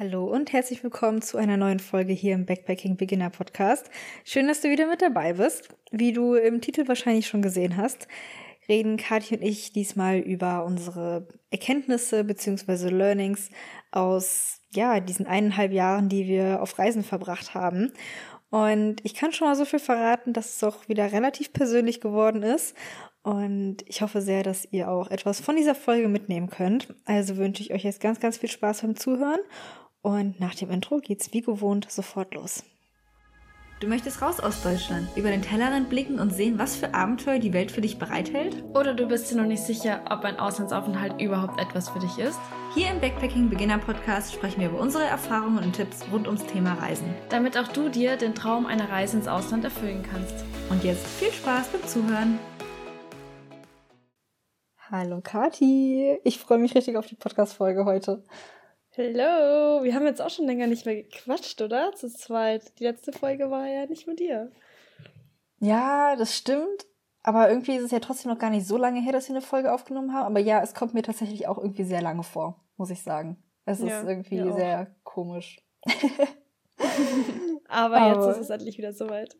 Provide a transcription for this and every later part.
Hallo und herzlich willkommen zu einer neuen Folge hier im Backpacking Beginner Podcast. Schön, dass du wieder mit dabei bist. Wie du im Titel wahrscheinlich schon gesehen hast, reden Kathi und ich diesmal über unsere Erkenntnisse bzw. Learnings aus ja, diesen eineinhalb Jahren, die wir auf Reisen verbracht haben. Und ich kann schon mal so viel verraten, dass es auch wieder relativ persönlich geworden ist. Und ich hoffe sehr, dass ihr auch etwas von dieser Folge mitnehmen könnt. Also wünsche ich euch jetzt ganz, ganz viel Spaß beim Zuhören und nach dem Intro geht's wie gewohnt sofort los. Du möchtest raus aus Deutschland, über den Tellerrand blicken und sehen, was für Abenteuer die Welt für dich bereithält? Oder du bist dir noch nicht sicher, ob ein Auslandsaufenthalt überhaupt etwas für dich ist? Hier im Backpacking Beginner Podcast sprechen wir über unsere Erfahrungen und Tipps rund ums Thema Reisen. Damit auch du dir den Traum einer Reise ins Ausland erfüllen kannst. Und jetzt viel Spaß beim Zuhören. Hallo Kati, ich freue mich richtig auf die Podcast-Folge heute. Hallo, wir haben jetzt auch schon länger nicht mehr gequatscht, oder? Zu zweit. Die letzte Folge war ja nicht mit dir. Ja, das stimmt. Aber irgendwie ist es ja trotzdem noch gar nicht so lange her, dass wir eine Folge aufgenommen haben. Aber ja, es kommt mir tatsächlich auch irgendwie sehr lange vor, muss ich sagen. Es ja, ist irgendwie sehr komisch. Aber, Aber jetzt ist es endlich wieder soweit.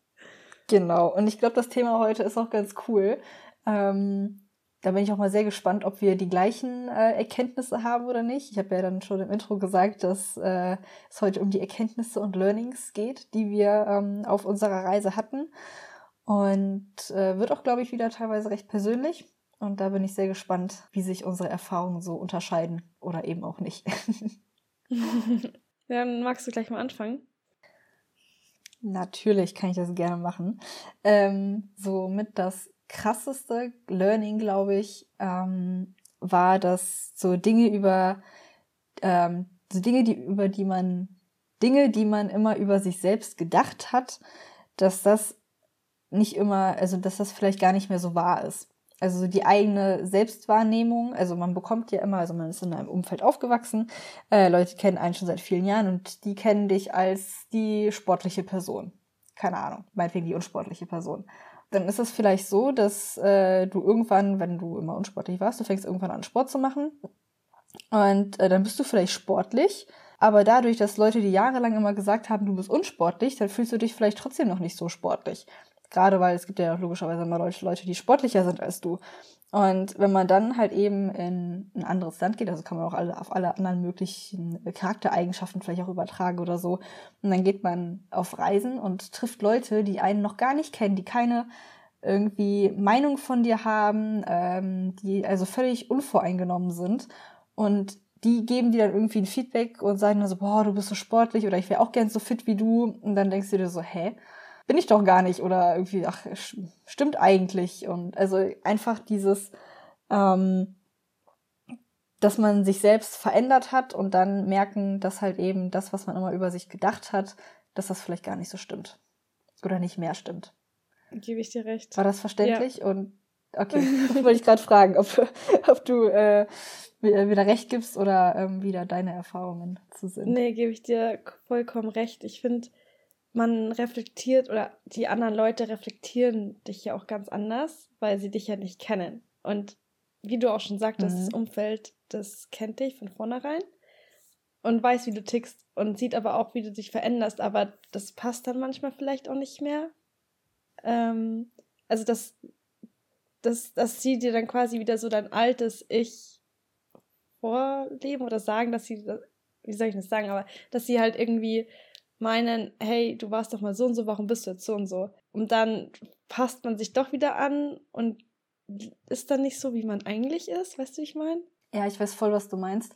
Genau. Und ich glaube, das Thema heute ist auch ganz cool. Ähm, da bin ich auch mal sehr gespannt, ob wir die gleichen äh, Erkenntnisse haben oder nicht. Ich habe ja dann schon im Intro gesagt, dass äh, es heute um die Erkenntnisse und Learnings geht, die wir ähm, auf unserer Reise hatten. Und äh, wird auch, glaube ich, wieder teilweise recht persönlich. Und da bin ich sehr gespannt, wie sich unsere Erfahrungen so unterscheiden oder eben auch nicht. dann magst du gleich mal anfangen. Natürlich kann ich das gerne machen. Ähm, so mit das krasseste Learning, glaube ich, ähm, war, dass so Dinge über, ähm, so Dinge, die, über die man, Dinge, die man immer über sich selbst gedacht hat, dass das nicht immer, also dass das vielleicht gar nicht mehr so wahr ist. Also die eigene Selbstwahrnehmung, also man bekommt ja immer, also man ist in einem Umfeld aufgewachsen, äh, Leute kennen einen schon seit vielen Jahren und die kennen dich als die sportliche Person. Keine Ahnung, meinetwegen die unsportliche Person dann ist es vielleicht so, dass äh, du irgendwann, wenn du immer unsportlich warst, du fängst irgendwann an Sport zu machen und äh, dann bist du vielleicht sportlich, aber dadurch, dass Leute die jahrelang immer gesagt haben, du bist unsportlich, dann fühlst du dich vielleicht trotzdem noch nicht so sportlich. Gerade weil es gibt ja logischerweise immer Leute, die sportlicher sind als du. Und wenn man dann halt eben in ein anderes Land geht, also kann man auch alle, auf alle anderen möglichen Charaktereigenschaften vielleicht auch übertragen oder so. Und dann geht man auf Reisen und trifft Leute, die einen noch gar nicht kennen, die keine irgendwie Meinung von dir haben, ähm, die also völlig unvoreingenommen sind. Und die geben dir dann irgendwie ein Feedback und sagen dann so, boah, du bist so sportlich oder ich wäre auch gern so fit wie du. Und dann denkst du dir so, hä? Bin ich doch gar nicht oder irgendwie, ach, stimmt eigentlich. Und also einfach dieses, ähm, dass man sich selbst verändert hat und dann merken, dass halt eben das, was man immer über sich gedacht hat, dass das vielleicht gar nicht so stimmt. Oder nicht mehr stimmt. Gebe ich dir recht. War das verständlich? Ja. Und okay, wollte ich gerade fragen, ob, ob du äh, wieder recht gibst oder ähm, wieder deine Erfahrungen zu sind. Nee, gebe ich dir vollkommen recht. Ich finde, man reflektiert oder die anderen Leute reflektieren dich ja auch ganz anders, weil sie dich ja nicht kennen. Und wie du auch schon sagtest, mhm. das Umfeld, das kennt dich von vornherein und weiß, wie du tickst und sieht aber auch, wie du dich veränderst, aber das passt dann manchmal vielleicht auch nicht mehr. Ähm, also das, das, das sie dir dann quasi wieder so dein altes Ich vorleben oder sagen, dass sie, wie soll ich das sagen, aber dass sie halt irgendwie meinen, hey, du warst doch mal so und so, warum bist du jetzt so und so? Und dann passt man sich doch wieder an und ist dann nicht so, wie man eigentlich ist, weißt du, wie ich meine? Ja, ich weiß voll, was du meinst.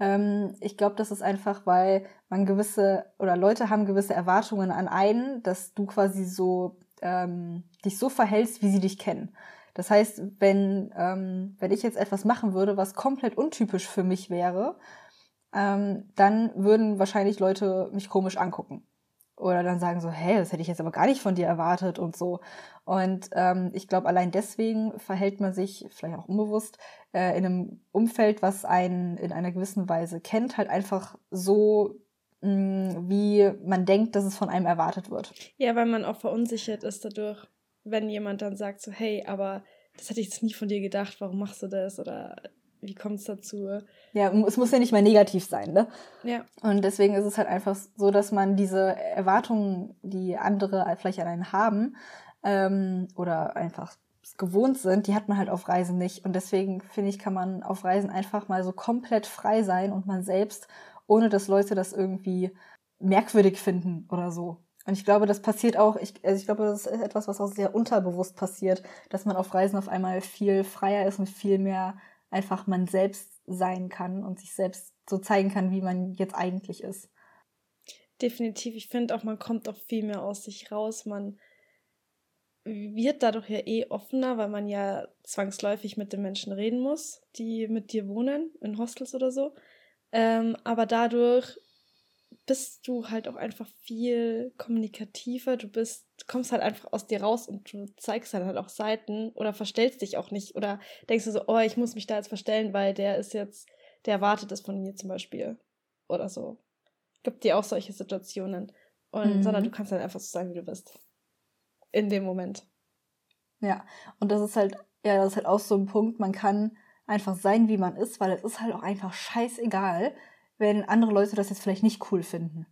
Ähm, ich glaube, das ist einfach, weil man gewisse oder Leute haben gewisse Erwartungen an einen, dass du quasi so ähm, dich so verhältst, wie sie dich kennen. Das heißt, wenn, ähm, wenn ich jetzt etwas machen würde, was komplett untypisch für mich wäre, ähm, dann würden wahrscheinlich Leute mich komisch angucken. Oder dann sagen so, hey, das hätte ich jetzt aber gar nicht von dir erwartet und so. Und ähm, ich glaube, allein deswegen verhält man sich, vielleicht auch unbewusst, äh, in einem Umfeld, was einen in einer gewissen Weise kennt, halt einfach so, mh, mm, wie man denkt, dass es von einem erwartet wird. Ja, weil man auch verunsichert ist dadurch, wenn jemand dann sagt so, hey, aber das hätte ich jetzt nie von dir gedacht, warum machst du das? Oder wie kommt es dazu? Ja, es muss ja nicht mal negativ sein, ne? Ja. Und deswegen ist es halt einfach so, dass man diese Erwartungen, die andere vielleicht an einen haben, ähm, oder einfach gewohnt sind, die hat man halt auf Reisen nicht. Und deswegen finde ich, kann man auf Reisen einfach mal so komplett frei sein und man selbst, ohne dass Leute das irgendwie merkwürdig finden oder so. Und ich glaube, das passiert auch, ich, also ich glaube, das ist etwas, was auch sehr unterbewusst passiert, dass man auf Reisen auf einmal viel freier ist und viel mehr einfach man selbst sein kann und sich selbst so zeigen kann, wie man jetzt eigentlich ist. Definitiv. Ich finde auch, man kommt auch viel mehr aus sich raus. Man wird dadurch ja eh offener, weil man ja zwangsläufig mit den Menschen reden muss, die mit dir wohnen, in Hostels oder so. Ähm, aber dadurch bist du halt auch einfach viel kommunikativer. Du bist, kommst halt einfach aus dir raus und du zeigst halt, halt auch Seiten oder verstellst dich auch nicht oder denkst du so, oh, ich muss mich da jetzt verstellen, weil der ist jetzt, der erwartet das von mir zum Beispiel oder so. Gibt dir auch solche Situationen. Und, mhm. sondern du kannst halt einfach so sein, wie du bist. In dem Moment. Ja, und das ist halt, ja, das ist halt auch so ein Punkt, man kann einfach sein, wie man ist, weil es ist halt auch einfach scheißegal, wenn andere Leute das jetzt vielleicht nicht cool finden.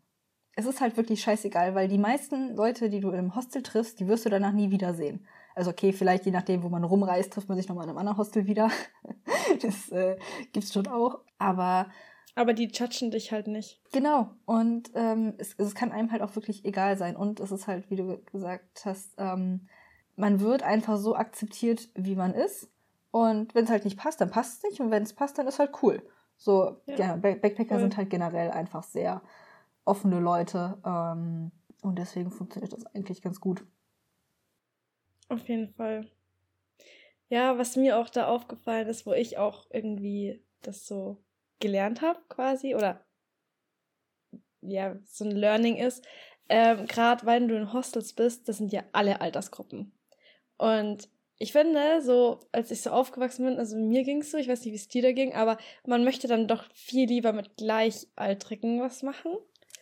Es ist halt wirklich scheißegal, weil die meisten Leute, die du im Hostel triffst, die wirst du danach nie wiedersehen. Also okay, vielleicht je nachdem, wo man rumreist, trifft man sich nochmal in einem anderen Hostel wieder. das äh, gibt's schon auch. Aber aber die judgen dich halt nicht. Genau. Und ähm, es, es kann einem halt auch wirklich egal sein. Und es ist halt, wie du gesagt hast, ähm, man wird einfach so akzeptiert, wie man ist. Und wenn es halt nicht passt, dann passt es nicht. Und wenn es passt, dann ist halt cool. So, ja, ja Backpacker cool. sind halt generell einfach sehr offene Leute. Ähm, und deswegen funktioniert das eigentlich ganz gut. Auf jeden Fall. Ja, was mir auch da aufgefallen ist, wo ich auch irgendwie das so gelernt habe, quasi, oder ja, so ein Learning ist, ähm, gerade wenn du in Hostels bist, das sind ja alle Altersgruppen. Und ich finde, so als ich so aufgewachsen bin, also mir ging es so, ich weiß nicht, wie es dir da ging, aber man möchte dann doch viel lieber mit Gleichaltrigen was machen.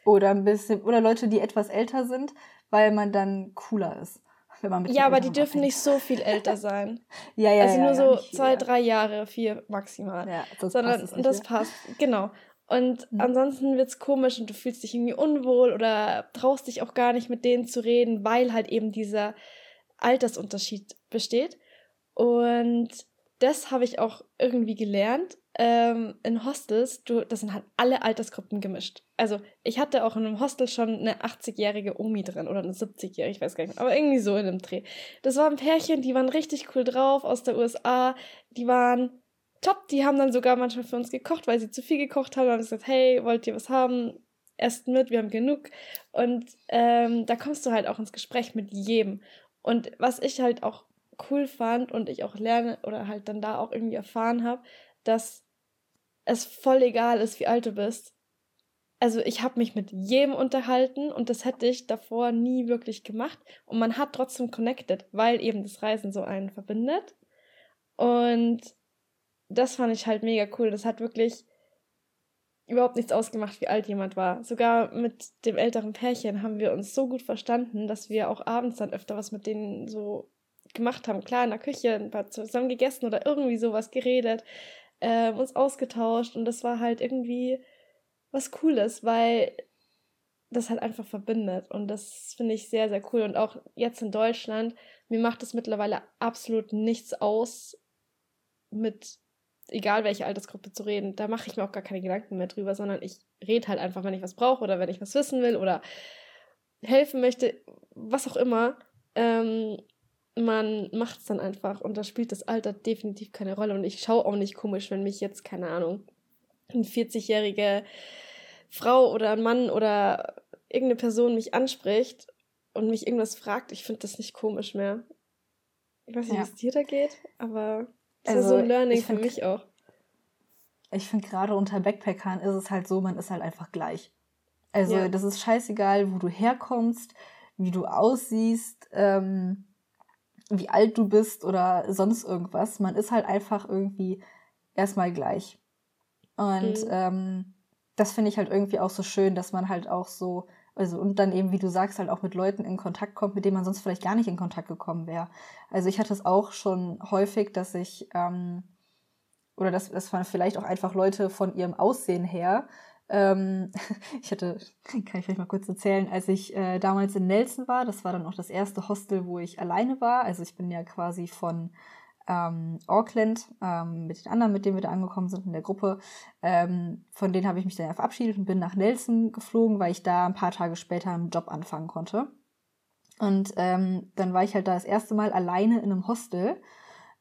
Oder ein bisschen, oder Leute, die etwas älter sind, weil man dann cooler ist. Wenn man mit ja, aber die dürfen abhängt. nicht so viel älter sein. ja, ja, Also ja, nur ja, so zwei, drei Jahre, vier maximal. Ja, das Sondern, passt. das passt, genau. Und mhm. ansonsten es komisch und du fühlst dich irgendwie unwohl oder traust dich auch gar nicht mit denen zu reden, weil halt eben dieser Altersunterschied besteht. Und das habe ich auch irgendwie gelernt. Ähm, in Hostels, du, das sind halt alle Altersgruppen gemischt. Also ich hatte auch in einem Hostel schon eine 80-jährige Omi drin oder eine 70-jährige, ich weiß gar nicht aber irgendwie so in dem Dreh. Das waren Pärchen, die waren richtig cool drauf aus der USA. Die waren top, die haben dann sogar manchmal für uns gekocht, weil sie zu viel gekocht haben. Und haben gesagt, hey, wollt ihr was haben? Esst mit, wir haben genug. Und ähm, da kommst du halt auch ins Gespräch mit jedem. Und was ich halt auch cool fand und ich auch lerne oder halt dann da auch irgendwie erfahren habe, dass es voll egal ist, wie alt du bist. Also ich habe mich mit jedem unterhalten und das hätte ich davor nie wirklich gemacht. Und man hat trotzdem connected, weil eben das Reisen so einen verbindet. Und das fand ich halt mega cool. Das hat wirklich überhaupt nichts ausgemacht, wie alt jemand war. Sogar mit dem älteren Pärchen haben wir uns so gut verstanden, dass wir auch abends dann öfter was mit denen so gemacht haben. Klar, in der Küche ein paar zusammen gegessen oder irgendwie sowas geredet, äh, uns ausgetauscht und das war halt irgendwie was Cooles, weil das halt einfach verbindet und das finde ich sehr, sehr cool. Und auch jetzt in Deutschland, mir macht es mittlerweile absolut nichts aus, mit egal welche Altersgruppe zu reden. Da mache ich mir auch gar keine Gedanken mehr drüber, sondern ich rede halt einfach, wenn ich was brauche oder wenn ich was wissen will oder helfen möchte, was auch immer. Ähm, man macht es dann einfach und da spielt das Alter definitiv keine Rolle. Und ich schaue auch nicht komisch, wenn mich jetzt, keine Ahnung, eine 40-jährige Frau oder ein Mann oder irgendeine Person mich anspricht und mich irgendwas fragt. Ich finde das nicht komisch mehr. Ich weiß nicht, ja. wie es dir da geht, aber das also, ist so ein Learning für mich auch. Ich finde gerade unter Backpackern ist es halt so, man ist halt einfach gleich. Also ja. das ist scheißegal, wo du herkommst, wie du aussiehst, ähm, wie alt du bist oder sonst irgendwas. Man ist halt einfach irgendwie erstmal gleich. Und mhm. ähm, das finde ich halt irgendwie auch so schön, dass man halt auch so also und dann eben, wie du sagst, halt auch mit Leuten in Kontakt kommt, mit denen man sonst vielleicht gar nicht in Kontakt gekommen wäre. Also ich hatte es auch schon häufig, dass ich ähm, oder das, das waren vielleicht auch einfach Leute von ihrem Aussehen her. Ähm, ich hatte, kann ich vielleicht mal kurz erzählen, als ich äh, damals in Nelson war, das war dann auch das erste Hostel, wo ich alleine war. Also ich bin ja quasi von ähm, Auckland ähm, mit den anderen, mit denen wir da angekommen sind in der Gruppe. Ähm, von denen habe ich mich dann verabschiedet und bin nach Nelson geflogen, weil ich da ein paar Tage später einen Job anfangen konnte. Und ähm, dann war ich halt da das erste Mal alleine in einem Hostel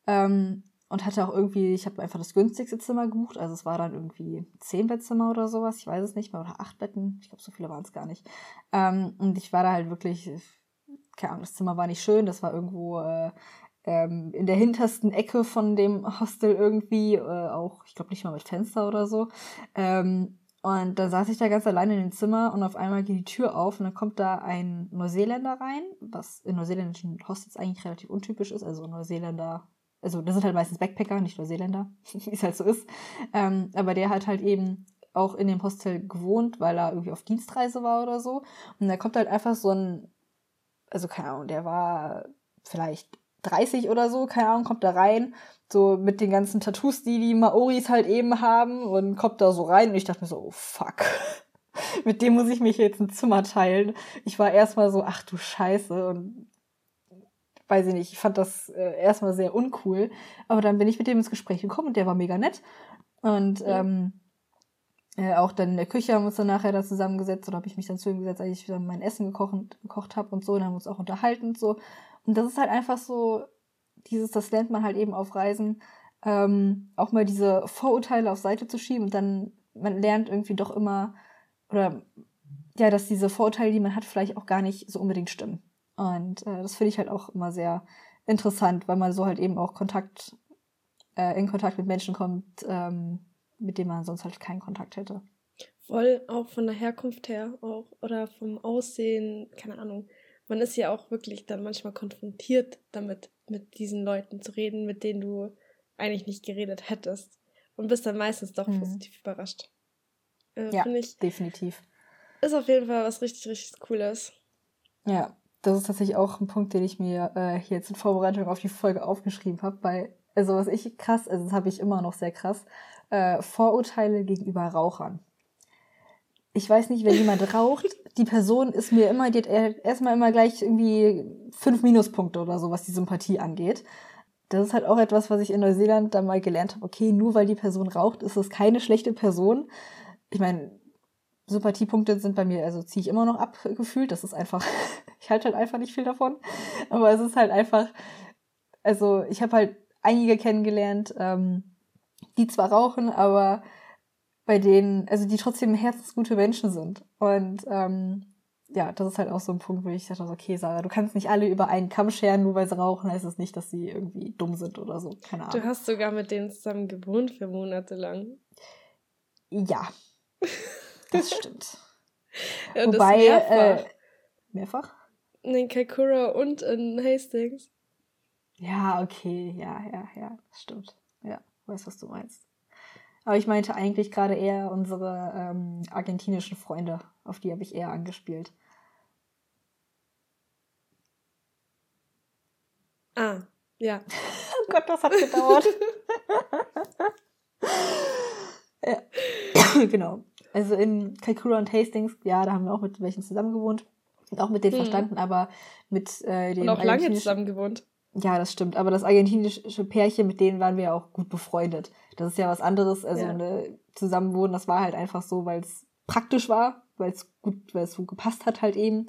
ähm, und hatte auch irgendwie, ich habe einfach das günstigste Zimmer gebucht. Also es war dann irgendwie zehn Bettzimmer oder sowas, ich weiß es nicht mehr, oder acht Betten. Ich glaube, so viele waren es gar nicht. Ähm, und ich war da halt wirklich, keine Ahnung, das Zimmer war nicht schön, das war irgendwo äh, ähm, in der hintersten Ecke von dem Hostel irgendwie, äh, auch, ich glaube nicht mal mit Fenster oder so. Ähm, und da saß ich da ganz alleine in dem Zimmer und auf einmal geht die Tür auf und dann kommt da ein Neuseeländer rein, was in neuseeländischen Hostels eigentlich relativ untypisch ist. Also Neuseeländer, also das sind halt meistens Backpacker, nicht Neuseeländer, wie es halt so ist. Ähm, aber der hat halt eben auch in dem Hostel gewohnt, weil er irgendwie auf Dienstreise war oder so. Und da kommt halt einfach so ein, also keine Ahnung, der war vielleicht 30 oder so, keine Ahnung, kommt da rein, so mit den ganzen Tattoos, die die Maoris halt eben haben und kommt da so rein und ich dachte mir so, oh fuck. mit dem muss ich mich jetzt ein Zimmer teilen. Ich war erstmal so, ach du Scheiße und weiß ich nicht, ich fand das äh, erstmal sehr uncool, aber dann bin ich mit dem ins Gespräch gekommen und der war mega nett und ja. ähm, äh, auch dann in der Küche haben wir uns dann nachher da zusammengesetzt oder habe ich mich dann zu ihm gesetzt, als ich wieder mein Essen gekocht, gekocht habe und so und haben uns auch unterhalten und so und das ist halt einfach so, dieses, das lernt man halt eben auf Reisen, ähm, auch mal diese Vorurteile auf Seite zu schieben und dann, man lernt irgendwie doch immer, oder ja, dass diese Vorurteile, die man hat, vielleicht auch gar nicht so unbedingt stimmen. Und äh, das finde ich halt auch immer sehr interessant, weil man so halt eben auch Kontakt, äh, in Kontakt mit Menschen kommt, ähm, mit denen man sonst halt keinen Kontakt hätte. Voll, auch von der Herkunft her auch, oder vom Aussehen, keine Ahnung man ist ja auch wirklich dann manchmal konfrontiert damit, mit diesen Leuten zu reden, mit denen du eigentlich nicht geredet hättest. Und bist dann meistens doch mhm. positiv überrascht. Äh, ja, ich, definitiv. Ist auf jeden Fall was richtig, richtig Cooles. Ja, das ist tatsächlich auch ein Punkt, den ich mir äh, hier jetzt in Vorbereitung auf die Folge aufgeschrieben habe, weil, also was ich krass, also das habe ich immer noch sehr krass, äh, Vorurteile gegenüber Rauchern ich weiß nicht, wenn jemand raucht, die Person ist mir immer, die hat erstmal immer gleich irgendwie fünf Minuspunkte oder so, was die Sympathie angeht. Das ist halt auch etwas, was ich in Neuseeland dann mal gelernt habe. Okay, nur weil die Person raucht, ist es keine schlechte Person. Ich meine, Sympathiepunkte sind bei mir, also ziehe ich immer noch abgefühlt. Das ist einfach, ich halte halt einfach nicht viel davon. Aber es ist halt einfach, also ich habe halt einige kennengelernt, ähm, die zwar rauchen, aber bei denen, also die trotzdem herzensgute Menschen sind. Und ähm, ja, das ist halt auch so ein Punkt, wo ich dachte, okay, Sarah, du kannst nicht alle über einen Kamm scheren, nur weil sie rauchen, heißt es das nicht, dass sie irgendwie dumm sind oder so. Keine Ahnung. Du hast sogar mit denen zusammen gewohnt für Monate lang. Ja, das stimmt. ja, Wobei, das mehrfach. Äh, mehrfach? In Kaikoura und in Hastings. Ja, okay, ja, ja, ja, das stimmt. Ja, weiß, was du meinst. Aber ich meinte eigentlich gerade eher unsere ähm, argentinischen Freunde. Auf die habe ich eher angespielt. Ah, ja. oh Gott, das hat gedauert. ja. genau. Also in Kaikoura und Hastings, ja, da haben wir auch mit welchen zusammen gewohnt. Und auch mit denen hm. verstanden, aber mit äh, den. Und auch lange zusammen gewohnt. Ja, das stimmt. Aber das argentinische Pärchen, mit denen waren wir ja auch gut befreundet. Das ist ja was anderes. Also ja. ne, zusammenwohnen, das war halt einfach so, weil es praktisch war, weil es gut, weil es so gepasst hat halt eben.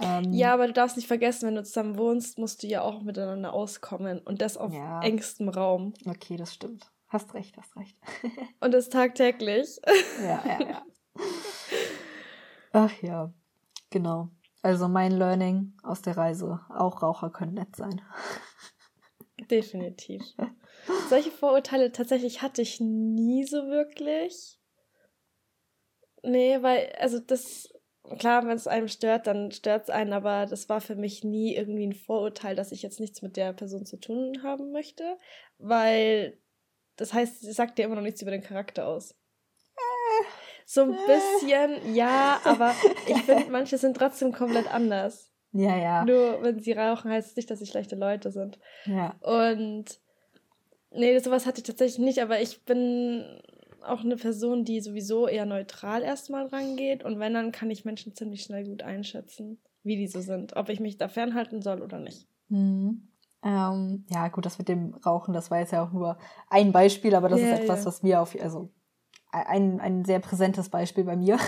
Ähm, ja, aber du darfst nicht vergessen, wenn du zusammen wohnst, musst du ja auch miteinander auskommen und das auf ja. engstem Raum. Okay, das stimmt. Hast recht, hast recht. und das tagtäglich. ja, ja, ja. Ach ja, genau. Also mein Learning aus der Reise, auch Raucher können nett sein. Definitiv. Solche Vorurteile tatsächlich hatte ich nie so wirklich. Nee, weil, also das, klar, wenn es einem stört, dann stört es einen, aber das war für mich nie irgendwie ein Vorurteil, dass ich jetzt nichts mit der Person zu tun haben möchte, weil das heißt, sie sagt dir immer noch nichts über den Charakter aus. So ein bisschen, ja, aber ich finde, manche sind trotzdem komplett anders. Ja, ja. Nur wenn sie rauchen, heißt es nicht, dass sie schlechte Leute sind. Ja. Und Nee, sowas hatte ich tatsächlich nicht, aber ich bin auch eine Person, die sowieso eher neutral erstmal rangeht. Und wenn, dann kann ich Menschen ziemlich schnell gut einschätzen, wie die so sind, ob ich mich da fernhalten soll oder nicht. Mhm. Ähm, ja, gut, das mit dem Rauchen, das war jetzt ja auch nur ein Beispiel, aber das yeah, ist etwas, yeah. was mir auf, also ein, ein sehr präsentes Beispiel bei mir.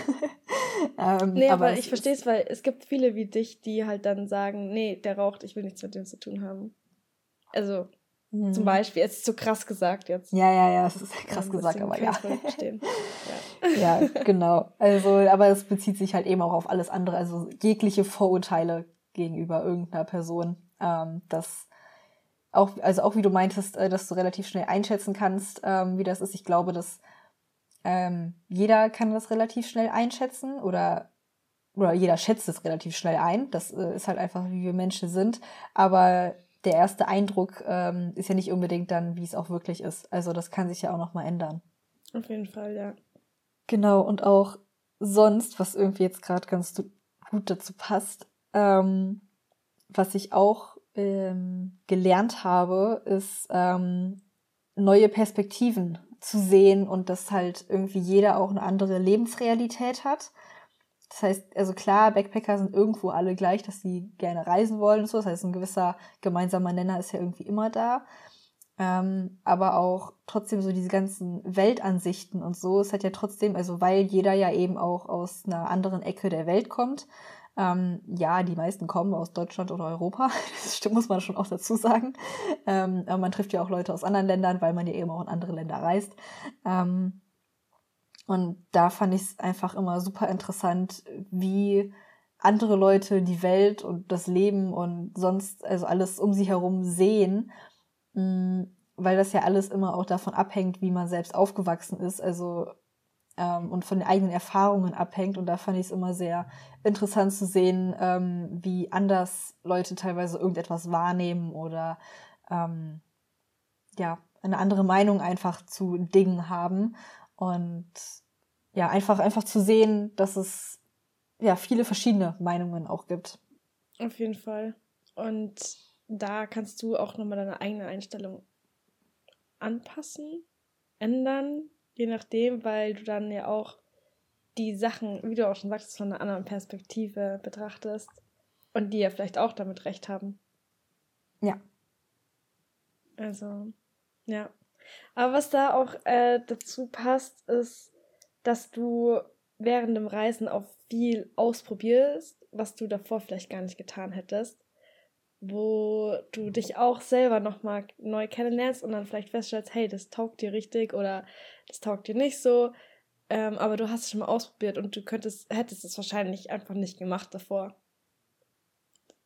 ähm, nee, aber, aber ich verstehe es, weil es gibt viele wie dich, die halt dann sagen, nee, der raucht, ich will nichts mit dem zu tun haben. Also, hm. zum Beispiel, es ist so krass gesagt jetzt. Ja, ja, ja, es ist krass um, gesagt, aber ja. ja. ja, genau. Also, aber es bezieht sich halt eben auch auf alles andere, also jegliche Vorurteile gegenüber irgendeiner Person. Ähm, das auch, also auch wie du meintest, äh, dass du relativ schnell einschätzen kannst, ähm, wie das ist. Ich glaube, dass ähm, jeder kann das relativ schnell einschätzen oder, oder jeder schätzt es relativ schnell ein. Das äh, ist halt einfach, wie wir Menschen sind. Aber der erste Eindruck ähm, ist ja nicht unbedingt dann, wie es auch wirklich ist. Also das kann sich ja auch nochmal ändern. Auf jeden Fall, ja. Genau, und auch sonst, was irgendwie jetzt gerade ganz gut dazu passt, ähm, was ich auch ähm, gelernt habe, ist ähm, neue Perspektiven zu sehen und dass halt irgendwie jeder auch eine andere Lebensrealität hat. Das heißt, also klar, Backpacker sind irgendwo alle gleich, dass sie gerne reisen wollen und so. Das heißt, ein gewisser gemeinsamer Nenner ist ja irgendwie immer da. Ähm, aber auch trotzdem so diese ganzen Weltansichten und so. Es hat ja trotzdem, also weil jeder ja eben auch aus einer anderen Ecke der Welt kommt, ähm, ja, die meisten kommen aus Deutschland oder Europa. Das stimmt, muss man schon auch dazu sagen. Ähm, aber man trifft ja auch Leute aus anderen Ländern, weil man ja eben auch in andere Länder reist. Ähm, und da fand ich es einfach immer super interessant, wie andere Leute die Welt und das Leben und sonst, also alles um sie herum sehen, mm, weil das ja alles immer auch davon abhängt, wie man selbst aufgewachsen ist. Also ähm, und von den eigenen Erfahrungen abhängt. Und da fand ich es immer sehr interessant zu sehen, ähm, wie anders Leute teilweise irgendetwas wahrnehmen oder ähm, ja, eine andere Meinung einfach zu Dingen haben. Und ja, einfach, einfach zu sehen, dass es ja viele verschiedene Meinungen auch gibt. Auf jeden Fall. Und da kannst du auch nochmal deine eigene Einstellung anpassen, ändern, Je nachdem, weil du dann ja auch die Sachen, wie du auch schon sagtest, von einer anderen Perspektive betrachtest und die ja vielleicht auch damit recht haben. Ja. Also, ja. Aber was da auch äh, dazu passt, ist, dass du während dem Reisen auch viel ausprobierst, was du davor vielleicht gar nicht getan hättest wo du dich auch selber nochmal neu kennenlernst und dann vielleicht feststellst, hey, das taugt dir richtig oder das taugt dir nicht so. Ähm, aber du hast es schon mal ausprobiert und du könntest, hättest es wahrscheinlich einfach nicht gemacht davor.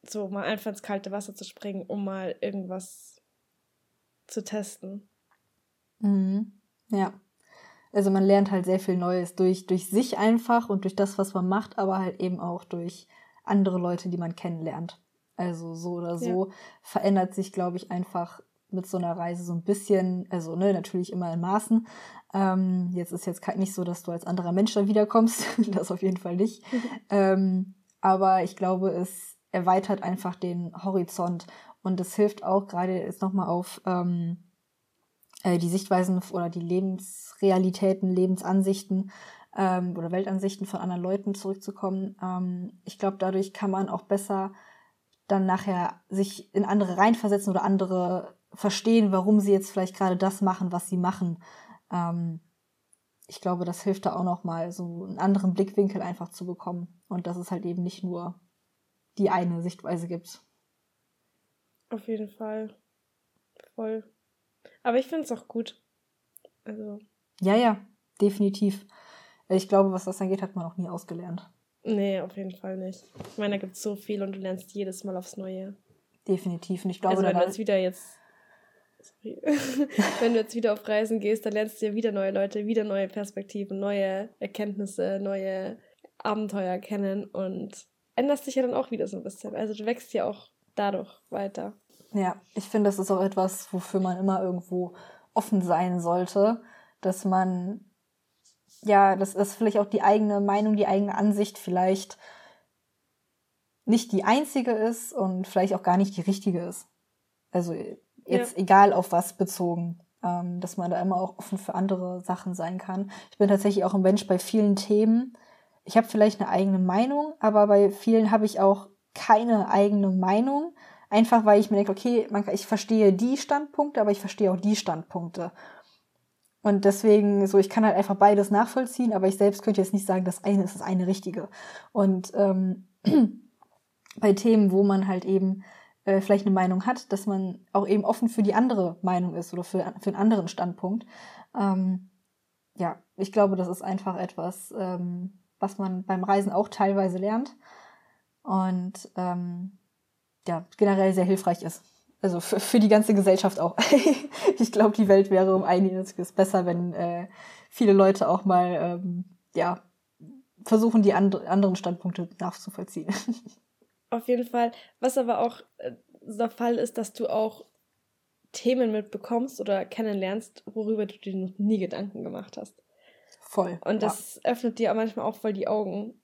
So mal einfach ins kalte Wasser zu springen, um mal irgendwas zu testen. Mhm. Ja. Also man lernt halt sehr viel Neues durch, durch sich einfach und durch das, was man macht, aber halt eben auch durch andere Leute, die man kennenlernt. Also so oder so ja. verändert sich, glaube ich, einfach mit so einer Reise so ein bisschen, also ne, natürlich immer in Maßen. Ähm, jetzt ist jetzt nicht so, dass du als anderer Mensch da wiederkommst, das auf jeden Fall nicht. Mhm. Ähm, aber ich glaube, es erweitert einfach den Horizont und es hilft auch gerade jetzt nochmal auf ähm, äh, die Sichtweisen oder die Lebensrealitäten, Lebensansichten ähm, oder Weltansichten von anderen Leuten zurückzukommen. Ähm, ich glaube, dadurch kann man auch besser dann nachher sich in andere reinversetzen oder andere verstehen, warum sie jetzt vielleicht gerade das machen, was sie machen. Ähm, ich glaube, das hilft da auch nochmal, so einen anderen Blickwinkel einfach zu bekommen. Und dass es halt eben nicht nur die eine Sichtweise gibt. Auf jeden Fall. Voll. Aber ich finde es auch gut. Also. Ja, ja, definitiv. Ich glaube, was das angeht, hat man auch nie ausgelernt. Nee, auf jeden Fall nicht. Ich meine, da gibt es so viel und du lernst jedes Mal aufs Neue. Definitiv. Und ich glaube, also, wenn du jetzt wieder jetzt. Sorry. wenn du jetzt wieder auf Reisen gehst, dann lernst du ja wieder neue Leute, wieder neue Perspektiven, neue Erkenntnisse, neue Abenteuer kennen und änderst dich ja dann auch wieder so ein bisschen. Also du wächst ja auch dadurch weiter. Ja, ich finde, das ist auch etwas, wofür man immer irgendwo offen sein sollte, dass man ja, das ist vielleicht auch die eigene Meinung, die eigene Ansicht vielleicht nicht die einzige ist und vielleicht auch gar nicht die richtige ist. Also jetzt ja. egal auf was bezogen. ähm, dass man da immer auch offen für andere Sachen sein kann. Ich bin tatsächlich auch ein Mensch bei vielen Themen. Ich habe vielleicht eine eigene Meinung, aber bei vielen habe ich auch keine eigene Meinung. Einfach weil ich mir denke, okay, man, ich verstehe die Standpunkte, aber ich verstehe auch die Standpunkte. Und deswegen, so, ich kann halt einfach beides nachvollziehen, aber ich selbst könnte jetzt nicht sagen, das eine ist das eine Richtige. Und ähm, bei Themen, wo man halt eben äh, vielleicht eine Meinung hat, dass man auch eben offen für die andere Meinung ist oder für, für einen anderen Standpunkt. Ähm, ja, ich glaube, das ist einfach etwas, ähm, was man beim Reisen auch teilweise lernt und ähm, ja, generell sehr hilfreich ist. Also für, für die ganze Gesellschaft auch. ich glaube, die Welt wäre um einiges besser, wenn äh, viele Leute auch mal ähm, ja, versuchen, die and anderen Standpunkte nachzuvollziehen. Auf jeden Fall. Was aber auch äh, der Fall ist, dass du auch Themen mitbekommst oder kennenlernst, worüber du dir noch nie Gedanken gemacht hast. Voll. Und das ja. öffnet dir manchmal auch voll die Augen.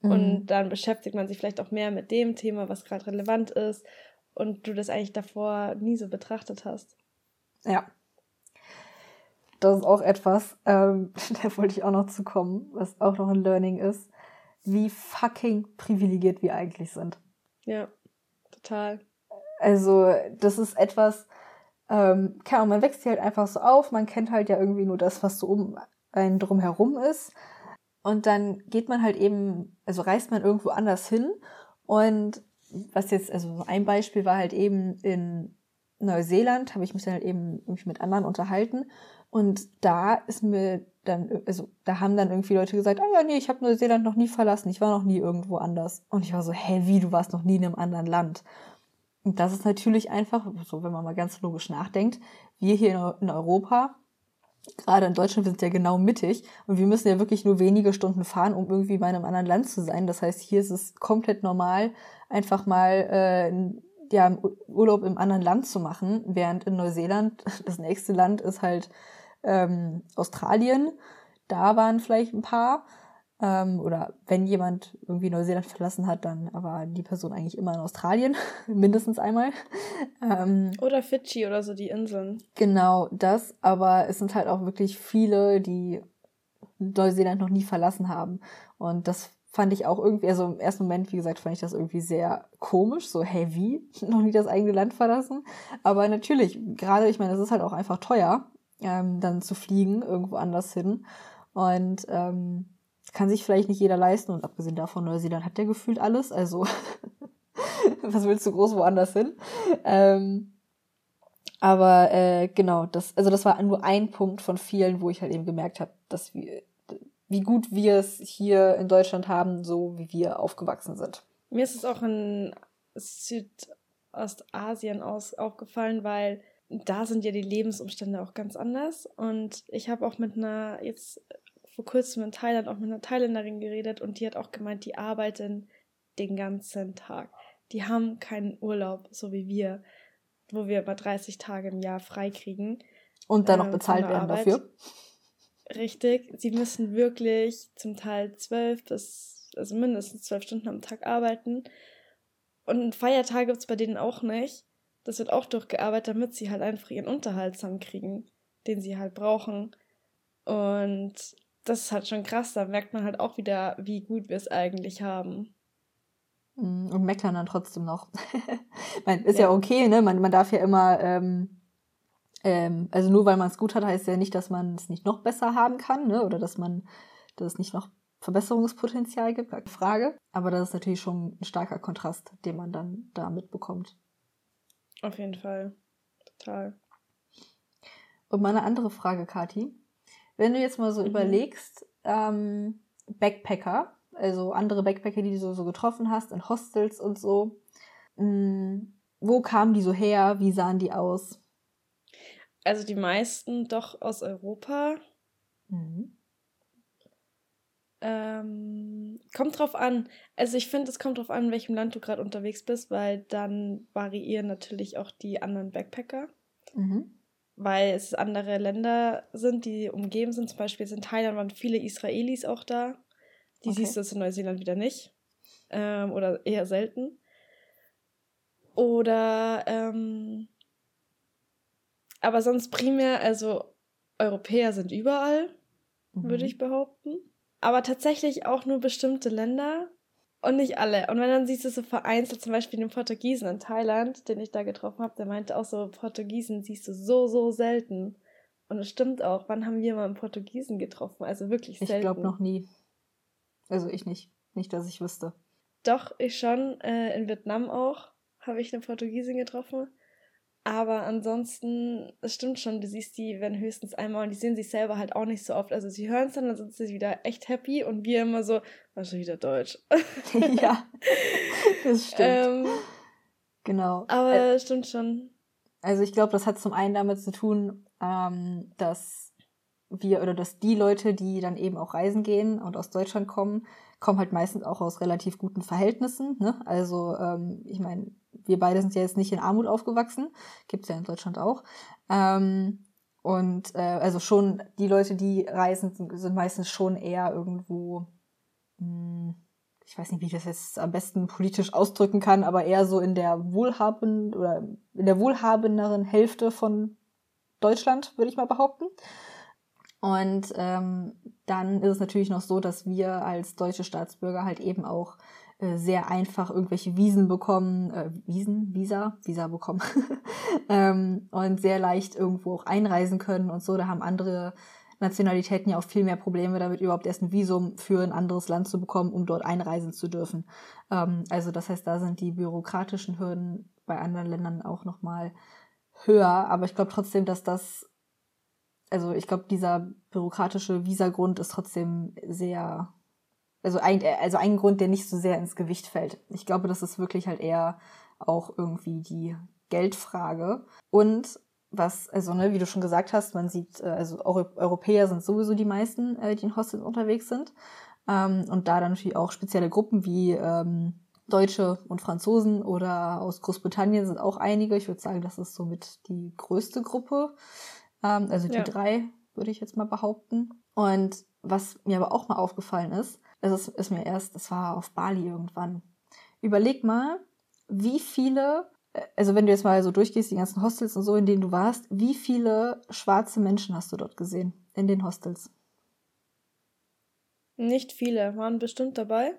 Mhm. Und dann beschäftigt man sich vielleicht auch mehr mit dem Thema, was gerade relevant ist und du das eigentlich davor nie so betrachtet hast. Ja. Das ist auch etwas, ähm, da wollte ich auch noch zu kommen, was auch noch ein Learning ist, wie fucking privilegiert wir eigentlich sind. Ja, total. Also, das ist etwas, ähm, keine Ahnung, man wächst hier halt einfach so auf, man kennt halt ja irgendwie nur das, was so um einen drumherum ist. Und dann geht man halt eben, also reist man irgendwo anders hin und was jetzt, also ein Beispiel war halt eben in Neuseeland, habe ich mich dann halt eben irgendwie mit anderen unterhalten. Und da ist mir dann, also da haben dann irgendwie Leute gesagt, ah ja, nee, ich habe Neuseeland noch nie verlassen, ich war noch nie irgendwo anders. Und ich war so, hä, wie, du warst noch nie in einem anderen Land? Und das ist natürlich einfach, so wenn man mal ganz logisch nachdenkt, wir hier in Europa gerade in Deutschland, wir sind ja genau mittig und wir müssen ja wirklich nur wenige Stunden fahren, um irgendwie bei einem anderen Land zu sein. Das heißt, hier ist es komplett normal, einfach mal äh, ja, Urlaub im anderen Land zu machen, während in Neuseeland das nächste Land ist halt ähm, Australien. Da waren vielleicht ein paar. Ähm, oder wenn jemand irgendwie Neuseeland verlassen hat, dann war die Person eigentlich immer in Australien, mindestens einmal. Ähm, oder Fidschi oder so die Inseln. Genau das, aber es sind halt auch wirklich viele, die Neuseeland noch nie verlassen haben. Und das fand ich auch irgendwie, also im ersten Moment, wie gesagt, fand ich das irgendwie sehr komisch, so, hey, wie? Noch nie das eigene Land verlassen? Aber natürlich, gerade, ich meine, es ist halt auch einfach teuer, ähm, dann zu fliegen, irgendwo anders hin. Und ähm, kann sich vielleicht nicht jeder leisten und abgesehen davon, Neuseeland hat ja gefühlt alles, also was willst du groß woanders hin? Ähm, aber äh, genau, das, also das war nur ein Punkt von vielen, wo ich halt eben gemerkt habe, dass wir, wie gut wir es hier in Deutschland haben, so wie wir aufgewachsen sind. Mir ist es auch in Südostasien aus aufgefallen, weil da sind ja die Lebensumstände auch ganz anders. Und ich habe auch mit einer jetzt vor kurzem in Thailand auch mit einer Thailänderin geredet und die hat auch gemeint, die arbeiten den ganzen Tag. Die haben keinen Urlaub, so wie wir, wo wir über 30 Tage im Jahr frei kriegen. Und dann noch ähm, bezahlt werden Arbeit. dafür. Richtig, sie müssen wirklich zum Teil zwölf bis, also mindestens zwölf Stunden am Tag arbeiten. Und Feiertage gibt es bei denen auch nicht. Das wird auch durchgearbeitet, damit sie halt einfach ihren Unterhalt zusammenkriegen, den sie halt brauchen. Und das ist halt schon krass. Da merkt man halt auch wieder, wie gut wir es eigentlich haben. Mm, und meckern dann trotzdem noch. meine, ist ja. ja, okay, ne? Man, man darf ja immer, ähm, ähm, also nur weil man es gut hat, heißt ja nicht, dass man es nicht noch besser haben kann, ne? Oder dass man, dass es nicht noch Verbesserungspotenzial gibt, keine Frage. Aber das ist natürlich schon ein starker Kontrast, den man dann da mitbekommt. Auf jeden Fall. Total. Und meine andere Frage, Kati. Wenn du jetzt mal so mhm. überlegst, ähm, Backpacker, also andere Backpacker, die du so, so getroffen hast, in Hostels und so, mh, mm, wo kamen die so her? Wie sahen die aus? Also die meisten doch aus Europa. Mhm. Ähm, kommt drauf an. Also ich finde, es kommt drauf an, in welchem Land du gerade unterwegs bist, weil dann variieren natürlich auch die anderen Backpacker. Mhm weil es andere Länder sind, die umgeben sind. Zum Beispiel in Thailand waren viele Israelis auch da. Die okay. siehst du in Neuseeland wieder nicht. Ähm, oder eher selten. Oder ähm, Aber sonst primär, also Europäer sind überall, mhm. würde ich behaupten. Aber tatsächlich auch nur bestimmte Länder und nicht alle. Und wenn dann siehst du so vereinzelt, zum Beispiel den Portugiesen in Thailand, den ich da getroffen habe, der meinte auch so, Portugiesen siehst du so, so selten. Und es stimmt auch. Wann haben wir mal einen Portugiesen getroffen? Also wirklich selten. Ich glaube noch nie. Also ich nicht. Nicht, dass ich wüsste. Doch, ich schon. Äh, in Vietnam auch habe ich eine Portugiesin getroffen. Aber ansonsten, es stimmt schon, du siehst die, wenn höchstens einmal und die sehen sich selber halt auch nicht so oft. Also sie hören es dann, dann sind sie wieder echt happy und wir immer so, war schon wieder Deutsch. ja, das stimmt. Ähm, genau. Aber äh, stimmt schon. Also ich glaube, das hat zum einen damit zu tun, ähm, dass wir oder dass die Leute, die dann eben auch reisen gehen und aus Deutschland kommen, kommen halt meistens auch aus relativ guten Verhältnissen. Ne? Also ähm, ich meine, wir beide sind ja jetzt nicht in Armut aufgewachsen, gibt's ja in Deutschland auch. Ähm, und äh, also schon die Leute, die reisen, sind, sind meistens schon eher irgendwo, mh, hm, ich weiß nicht, wie ich das jetzt am besten politisch ausdrücken kann, aber eher so in der wohlhabenden oder in der wohlhabenderen Hälfte von Deutschland, würde ich mal behaupten. Und ähm, dann ist es natürlich noch so, dass wir als deutsche Staatsbürger halt eben auch äh, sehr einfach irgendwelche Wiesen bekommen, äh, Wiesen, Visa, Visa bekommen ähm, und sehr leicht irgendwo auch einreisen können und so. Da haben andere Nationalitäten ja auch viel mehr Probleme damit, überhaupt erst ein Visum für ein anderes Land zu bekommen, um dort einreisen zu dürfen. Ähm, also das heißt, da sind die bürokratischen Hürden bei anderen Ländern auch nochmal höher. Aber ich glaube trotzdem, dass das, also ich glaube, dieser bürokratische Visagrund ist trotzdem sehr also ein, also ein Grund, der nicht so sehr ins Gewicht fällt. Ich glaube, das ist wirklich halt eher auch irgendwie die Geldfrage. Und was, also, ne, wie du schon gesagt hast, man sieht, äh, also Europäer sind sowieso die meisten, äh, die in Hostels unterwegs sind. Ähm, und da dann natürlich auch spezielle Gruppen wie ähm, Deutsche und Franzosen oder aus Großbritannien sind auch einige. Ich würde sagen, das ist somit die größte Gruppe. Ähm, also die ja. drei, würde ich jetzt mal behaupten. Und was mir aber auch mal aufgefallen ist, es ist, ist mir erst, das war auf Bali irgendwann. Überleg mal, wie viele, äh, also wenn du jetzt mal so durchgehst, die ganzen Hostels und so, in denen du warst, wie viele schwarze Menschen hast du dort gesehen in den Hostels? Nicht viele, waren bestimmt dabei,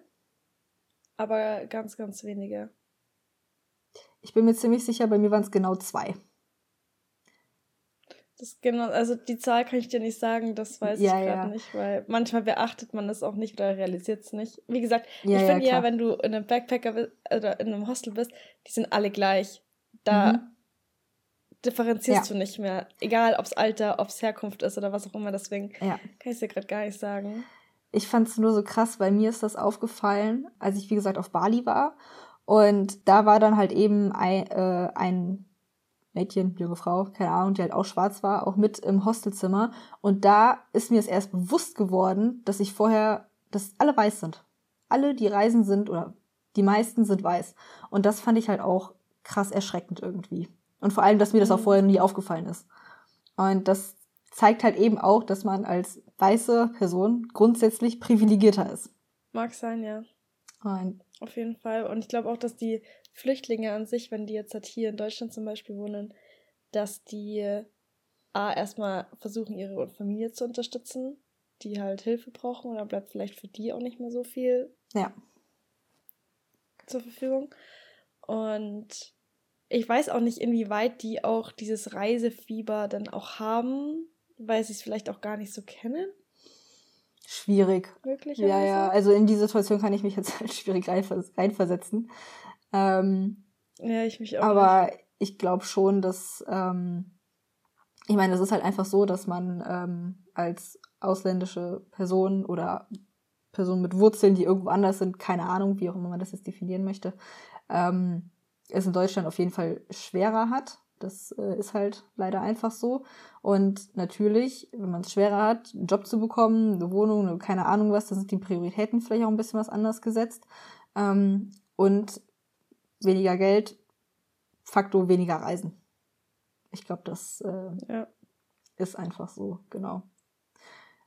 aber ganz, ganz wenige. Ich bin mir ziemlich sicher, bei mir waren es genau zwei. Das genau, also die Zahl kann ich dir nicht sagen, das weiß ja, ich gerade ja. nicht, weil manchmal beachtet man das auch nicht oder realisiert es nicht. Wie gesagt, ja, ich finde ja, wenn du in einem Backpacker oder in einem Hostel bist, die sind alle gleich. Da mhm. differenzierst du nicht mehr. Egal, ob es Alter, ob es Herkunft ist oder was auch immer, deswegen kann ich es dir gerade gar nicht sagen. Ich fand es nur so krass, weil mir ist das aufgefallen, als ich, wie gesagt, auf Bali war. Und da war dann halt eben ein, äh, ein Mädchen, junge Frau, keine Ahnung, die halt auch schwarz war, auch mit im Hostelzimmer. Und da ist mir es erst bewusst geworden, dass ich vorher, dass alle weiß sind. Alle, die reisen sind oder die meisten sind weiß. Und das fand ich halt auch krass erschreckend irgendwie. Und vor allem, dass mir das auch mhm. vorher nie aufgefallen ist. Und das zeigt halt eben auch, dass man als weiße Person grundsätzlich privilegierter ist. Mag sein, ja. Und Auf jeden Fall. Und ich glaube auch, dass die Flüchtlinge an sich, wenn die jetzt halt hier in Deutschland zum Beispiel wohnen, dass die A, erstmal versuchen, ihre Familie zu unterstützen, die halt Hilfe brauchen, oder bleibt vielleicht für die auch nicht mehr so viel ja. zur Verfügung. Und ich weiß auch nicht, inwieweit die auch dieses Reisefieber dann auch haben, weil sie es vielleicht auch gar nicht so kennen. Schwierig. Wirklich? Ja, ja. Also in die Situation kann ich mich jetzt halt schwierig reinversetzen. Ähm, ja, ich mich auch. Aber nicht. ich glaube schon, dass, ähm, ich meine, es ist halt einfach so, dass man ähm, als ausländische Person oder Person mit Wurzeln, die irgendwo anders sind, keine Ahnung, wie auch immer man das jetzt definieren möchte, ähm, es in Deutschland auf jeden Fall schwerer hat. Das äh, ist halt leider einfach so. Und natürlich, wenn man es schwerer hat, einen Job zu bekommen, eine Wohnung, keine Ahnung was, da sind die Prioritäten vielleicht auch ein bisschen was anders gesetzt. Ähm, und weniger Geld, Faktor weniger Reisen. Ich glaube, das äh, ja. ist einfach so, genau.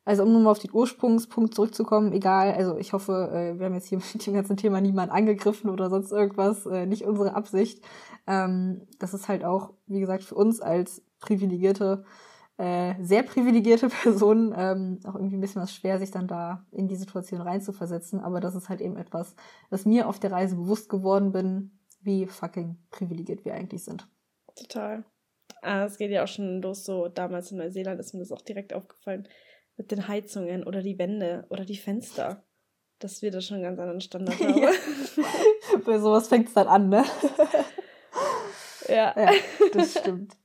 Also um nochmal auf den Ursprungspunkt zurückzukommen, egal, also ich hoffe, äh, wir haben jetzt hier mit dem ganzen Thema niemanden angegriffen oder sonst irgendwas, äh, nicht unsere Absicht. Ähm, das ist halt auch, wie gesagt, für uns als privilegierte, äh, sehr privilegierte Person ähm, auch irgendwie ein bisschen was schwer, sich dann da in die Situation reinzuversetzen. Aber das ist halt eben etwas, was mir auf der Reise bewusst geworden bin, wie fucking privilegiert wir eigentlich sind. Total. Ah, es geht ja auch schon los, so damals in Neuseeland ist mir das auch direkt aufgefallen, mit den Heizungen oder die Wände oder die Fenster. Dass wir da schon einen ganz anderen Standard haben. Ja. Bei sowas fängt es dann an, ne? ja. ja. Das stimmt.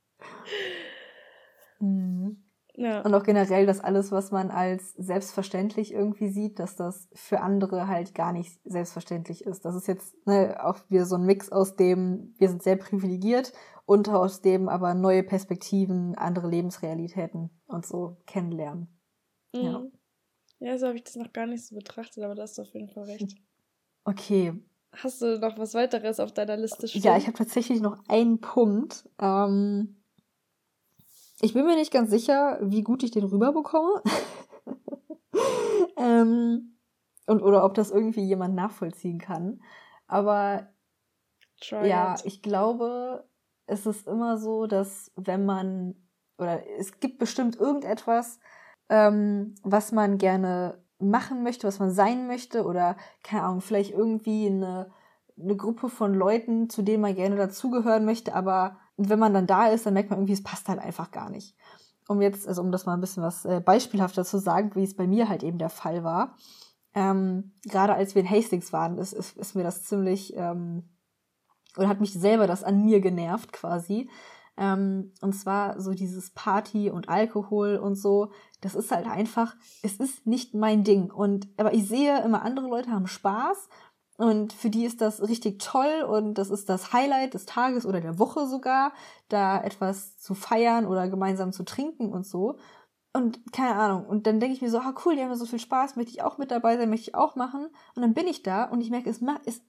Ja. Und auch generell, dass alles, was man als selbstverständlich irgendwie sieht, dass das für andere halt gar nicht selbstverständlich ist. Das ist jetzt ne, auch wieder so ein Mix aus dem, wir sind sehr privilegiert und aus dem aber neue Perspektiven, andere Lebensrealitäten und so kennenlernen. Mhm. Ja. ja, so habe ich das noch gar nicht so betrachtet, aber da hast du auf jeden Fall recht. Okay. Hast du noch was weiteres auf deiner Liste stehen? Ja, ich habe tatsächlich noch einen Punkt. Ähm, ich bin mir nicht ganz sicher, wie gut ich den rüberbekomme. ähm, und, oder ob das irgendwie jemand nachvollziehen kann. Aber Try ja, it. ich glaube, es ist immer so, dass wenn man, oder es gibt bestimmt irgendetwas, ähm, was man gerne machen möchte, was man sein möchte, oder keine Ahnung, vielleicht irgendwie eine, eine Gruppe von Leuten, zu denen man gerne dazugehören möchte, aber wenn man dann da ist, dann merkt man irgendwie, es passt halt einfach gar nicht. Um jetzt, also um das mal ein bisschen was äh, beispielhafter zu sagen, wie es bei mir halt eben der Fall war. Ähm, gerade als wir in Hastings waren, ist, ist, ist mir das ziemlich, ähm, oder hat mich selber das an mir genervt quasi. Ähm, und zwar so dieses Party und Alkohol und so. Das ist halt einfach, es ist nicht mein Ding. Und, aber ich sehe immer andere Leute haben Spaß und für die ist das richtig toll und das ist das Highlight des Tages oder der Woche sogar, da etwas zu feiern oder gemeinsam zu trinken und so. Und keine Ahnung. Und dann denke ich mir so, ah cool, die haben so viel Spaß, möchte ich auch mit dabei sein, möchte ich auch machen. Und dann bin ich da und ich merke, es macht, es,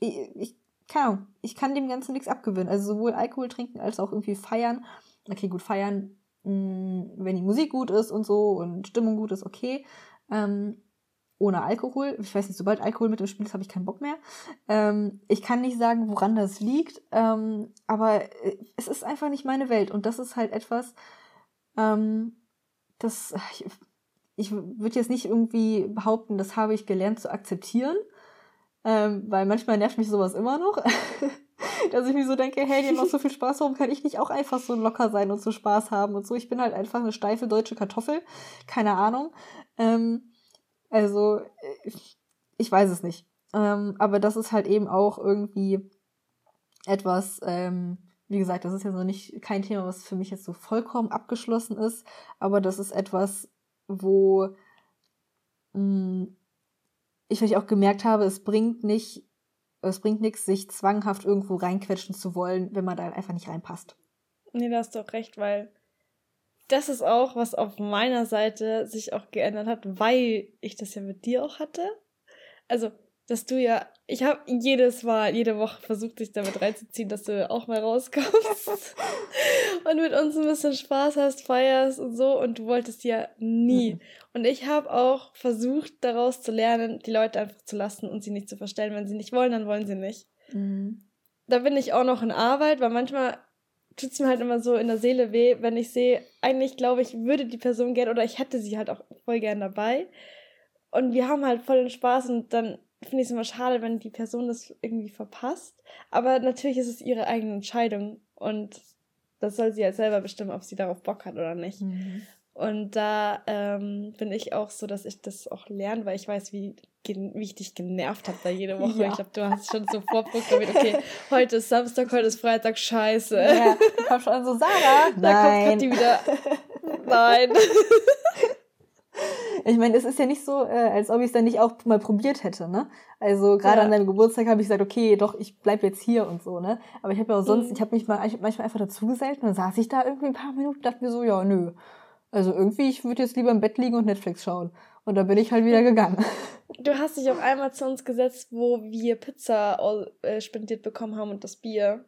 ich, keine Ahnung, ich kann dem Ganzen nichts abgewinnen. Also sowohl Alkohol trinken als auch irgendwie feiern. Okay, gut, feiern, mh, mm, wenn die Musik gut ist und so und Stimmung gut ist, okay. Ähm, ohne Alkohol. Ich weiß nicht, sobald Alkohol mit im Spiel ist, habe ich keinen Bock mehr. Ähm, ich kann nicht sagen, woran das liegt, ähm, aber äh, es ist einfach nicht meine Welt. Und das ist halt etwas, ähm, das ich, ich würde jetzt nicht irgendwie behaupten, das habe ich gelernt zu akzeptieren, ähm, weil manchmal nervt mich sowas immer noch. dass ich mir so denke, hey, haben noch so viel Spaß, warum kann ich nicht auch einfach so locker sein und so Spaß haben und so. Ich bin halt einfach eine steife deutsche Kartoffel, keine Ahnung. Ähm, also, äh, ich weiß es nicht. Ähm, aber das ist halt eben auch irgendwie etwas, ähm, wie gesagt, das ist ja so nicht kein Thema, was für mich jetzt so vollkommen abgeschlossen ist, aber das ist etwas, wo mh, hm, ich vielleicht auch gemerkt habe, es bringt nicht, es bringt nichts, sich zwanghaft irgendwo reinquetschen zu wollen, wenn man da einfach nicht reinpasst. Nee, da hast du auch recht, weil das ist auch, was auf meiner Seite sich auch geändert hat, weil ich das ja mit dir auch hatte. Also, dass du ja, ich habe jedes Mal, jede Woche versucht, dich damit reinzuziehen, dass du auch mal rauskommst und mit uns ein bisschen Spaß hast, feierst und so und du wolltest ja nie. Mhm. Und ich habe auch versucht, daraus zu lernen, die Leute einfach zu lassen und sie nicht zu verstellen. Wenn sie nicht wollen, dann wollen sie nicht. Mhm. Da bin ich auch noch in Arbeit, weil manchmal tut es mir halt immer so in der Seele weh, wenn ich sehe, eigentlich glaube ich, würde die Person gern oder ich hätte sie halt auch voll gern dabei. Und wir haben halt voll den Spaß und dann finde ich es immer schade, wenn die Person das irgendwie verpasst. Aber natürlich ist es ihre eigene Entscheidung und das soll sie halt selber bestimmen, ob sie darauf Bock hat oder nicht. Mhm. Und da ähm, bin ich auch so, dass ich das auch lerne, weil ich weiß, wie, wie ich dich genervt habe da jede Woche. Ja. Ich glaube, du hast schon so vorprogrammiert, okay, heute ist Samstag, heute ist Freitag, scheiße. Ja, du kommst schon so, Sarah. Da Nein. kommt die wieder. Nein. Ich meine, es ist ja nicht so, äh, als ob ich es dann nicht auch mal probiert hätte, ne? Also gerade ja. an deinem Geburtstag habe ich gesagt, okay, doch, ich bleib jetzt hier und so, ne? Aber ich habe ja auch sonst, mhm. ich habe mich mal ich hab manchmal einfach dazugesellt und dann saß ich da irgendwie ein paar Minuten und dachte mir so, ja, nö. Also irgendwie, ich würde jetzt lieber im Bett liegen und Netflix schauen. Und da bin ich halt wieder gegangen. Du hast dich auch einmal zu uns gesetzt, wo wir Pizza äh, spendiert bekommen haben und das Bier.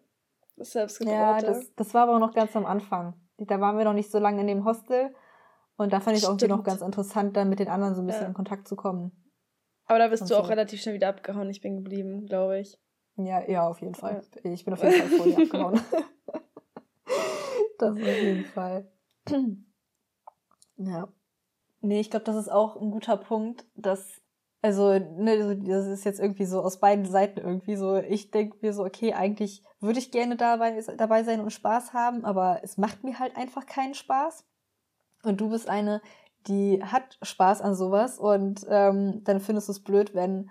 Das selbst Ja, das, das war aber noch ganz am Anfang. Da waren wir noch nicht so lange in dem Hostel. Und da fand ich Stimmt. auch noch ganz interessant, dann mit den anderen so ein bisschen ja. in Kontakt zu kommen. Aber da bist und du auch relativ schnell wieder abgehauen. Ich bin geblieben, glaube ich. Ja, ja, auf jeden Fall. Ich bin auf jeden Fall vor dir abgehauen. das auf jeden Fall. ja. Nee, ich glaube, das ist auch ein guter Punkt, dass, also, ne, das ist jetzt irgendwie so aus beiden Seiten irgendwie so, ich denke mir so, okay, eigentlich würde ich gerne dabei, dabei sein und Spaß haben, aber es macht mir halt einfach keinen Spaß. Und du bist eine, die hat Spaß an sowas und ähm, dann findest du es blöd, wenn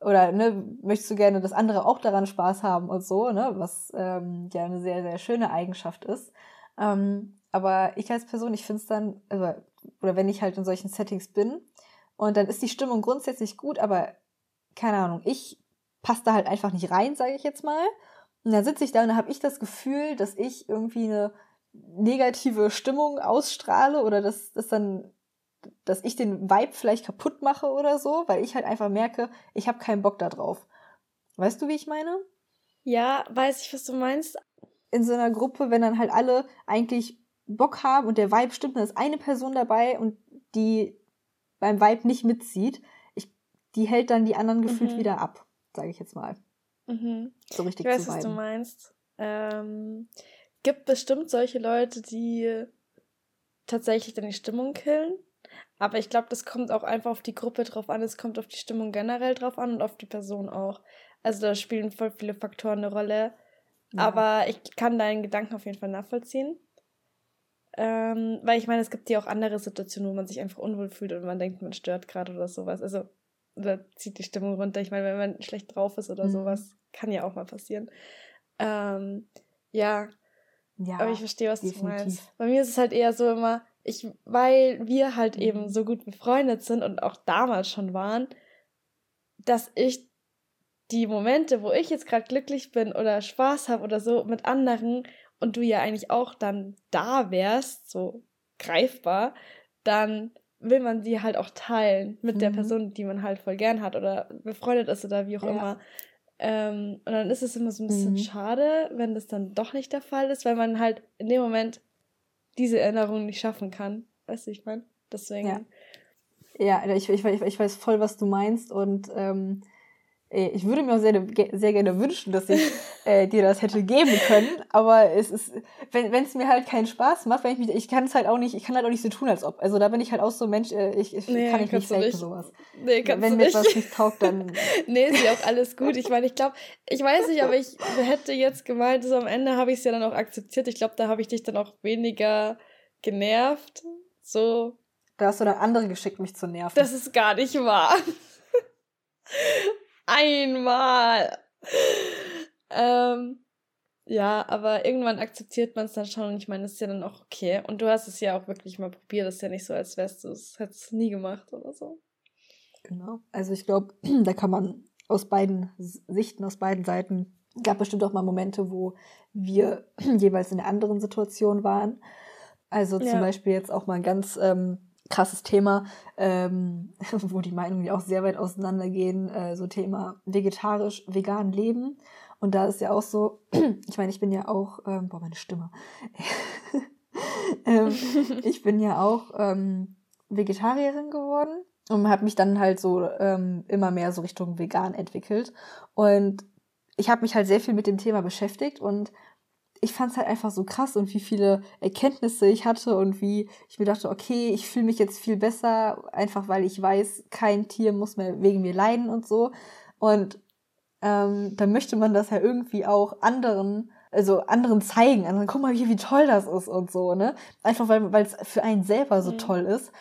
oder ne, möchtest du gerne, dass andere auch daran Spaß haben und so, ne, was ähm, ja eine sehr, sehr schöne Eigenschaft ist. Ähm, aber ich als Person, ich finde es dann, also, oder wenn ich halt in solchen Settings bin und dann ist die Stimmung grundsätzlich gut, aber keine Ahnung, ich passe da halt einfach nicht rein, sage ich jetzt mal. Und dann sitze ich da und dann habe ich das Gefühl, dass ich irgendwie eine negative Stimmung ausstrahle oder dass, dass dann dass ich den Vibe vielleicht kaputt mache oder so, weil ich halt einfach merke, ich habe keinen Bock da drauf. Weißt du, wie ich meine? Ja, weiß ich, was du meinst. In so einer Gruppe, wenn dann halt alle eigentlich Bock haben und der Vibe stimmt, dann ist eine Person dabei und die beim Vibe nicht mitzieht, ich, die hält dann die anderen gefühlt mhm. wieder ab, sage ich jetzt mal. Mhm. So richtig ich weiß, zu was du meinst. Ähm, gibt bestimmt solche Leute, die tatsächlich dann die Stimmung killen. Aber ich glaube, das kommt auch einfach auf die Gruppe drauf an. Es kommt auf die Stimmung generell drauf an und auf die Person auch. Also da spielen voll viele Faktoren eine Rolle. Ja. Aber ich kann deinen Gedanken auf jeden Fall nachvollziehen. Ähm, weil ich meine, es gibt ja auch andere Situationen, wo man sich einfach unwohl fühlt und man denkt, man stört gerade oder sowas. Also, oder zieht die Stimmung runter. Ich meine, wenn man schlecht drauf ist oder mhm. sowas, kann ja auch mal passieren. Ähm, ja. ja. Aber ich verstehe, was definitiv. du meinst. Bei mir ist es halt eher so immer, ich, weil wir halt eben mhm. so gut befreundet sind und auch damals schon waren, dass ich die Momente, wo ich jetzt gerade glücklich bin oder Spaß habe oder so mit anderen und du ja eigentlich auch dann da wärst, so greifbar, dann will man sie halt auch teilen mit mhm. der Person, die man halt voll gern hat oder befreundet ist oder wie auch ja. immer. Ähm, und dann ist es immer so ein bisschen mhm. schade, wenn das dann doch nicht der Fall ist, weil man halt in dem Moment diese Erinnerung nicht schaffen kann. Weißt du, ich meine? Deswegen. Ja, ja ich, ich, ich, weiß voll, was du meinst und ähm, ich würde mir auch sehr, sehr gerne wünschen, dass ich äh, dir das hätte geben können, aber es ist, wenn es mir halt keinen Spaß macht, wenn ich mich, ich kann es halt auch nicht, ich kann halt auch nicht so tun, als ob. Also da bin ich halt auch so Mensch, äh, ich, ich nee, kann ich nicht faken sowas. Nee, kannst wenn mir etwas nicht taugt, dann. nee, ist ja auch alles gut. Ich meine, ich glaube, ich weiß nicht, aber ich hätte jetzt gemeint, so am Ende habe ich es ja dann auch akzeptiert. Ich glaube, da habe ich dich dann auch weniger genervt. So. Da hast du dann andere geschickt, mich zu nerven. Das ist gar nicht wahr. Einmal. ähm, ja, aber irgendwann akzeptiert man es dann schon und ich meine, es ist ja dann auch okay. Und du hast es ja auch wirklich mal probiert. Es ist ja nicht so, als wärst du es, hättest nie gemacht oder so. Genau. Also ich glaube, da kann man aus beiden Sichten, aus beiden Seiten, gab bestimmt auch mal Momente, wo wir jeweils in einer anderen Situation waren. Also zum ja. Beispiel jetzt auch mal ein ganz ähm, krasses Thema, ähm, wo die Meinungen ja auch sehr weit auseinandergehen, äh, so Thema vegetarisch, vegan leben. Und da ist ja auch so, ich meine, ich bin ja auch, ähm, boah, meine Stimme. ähm, ich bin ja auch ähm, Vegetarierin geworden und habe mich dann halt so ähm, immer mehr so Richtung vegan entwickelt. Und ich habe mich halt sehr viel mit dem Thema beschäftigt und ich fand es halt einfach so krass und wie viele Erkenntnisse ich hatte und wie ich mir dachte, okay, ich fühle mich jetzt viel besser, einfach weil ich weiß, kein Tier muss mehr wegen mir leiden und so. Und ähm, dann möchte man das ja irgendwie auch anderen, also anderen zeigen. Also guck mal hier, wie toll das ist und so, ne? Einfach weil es für einen selber so mhm. toll ist.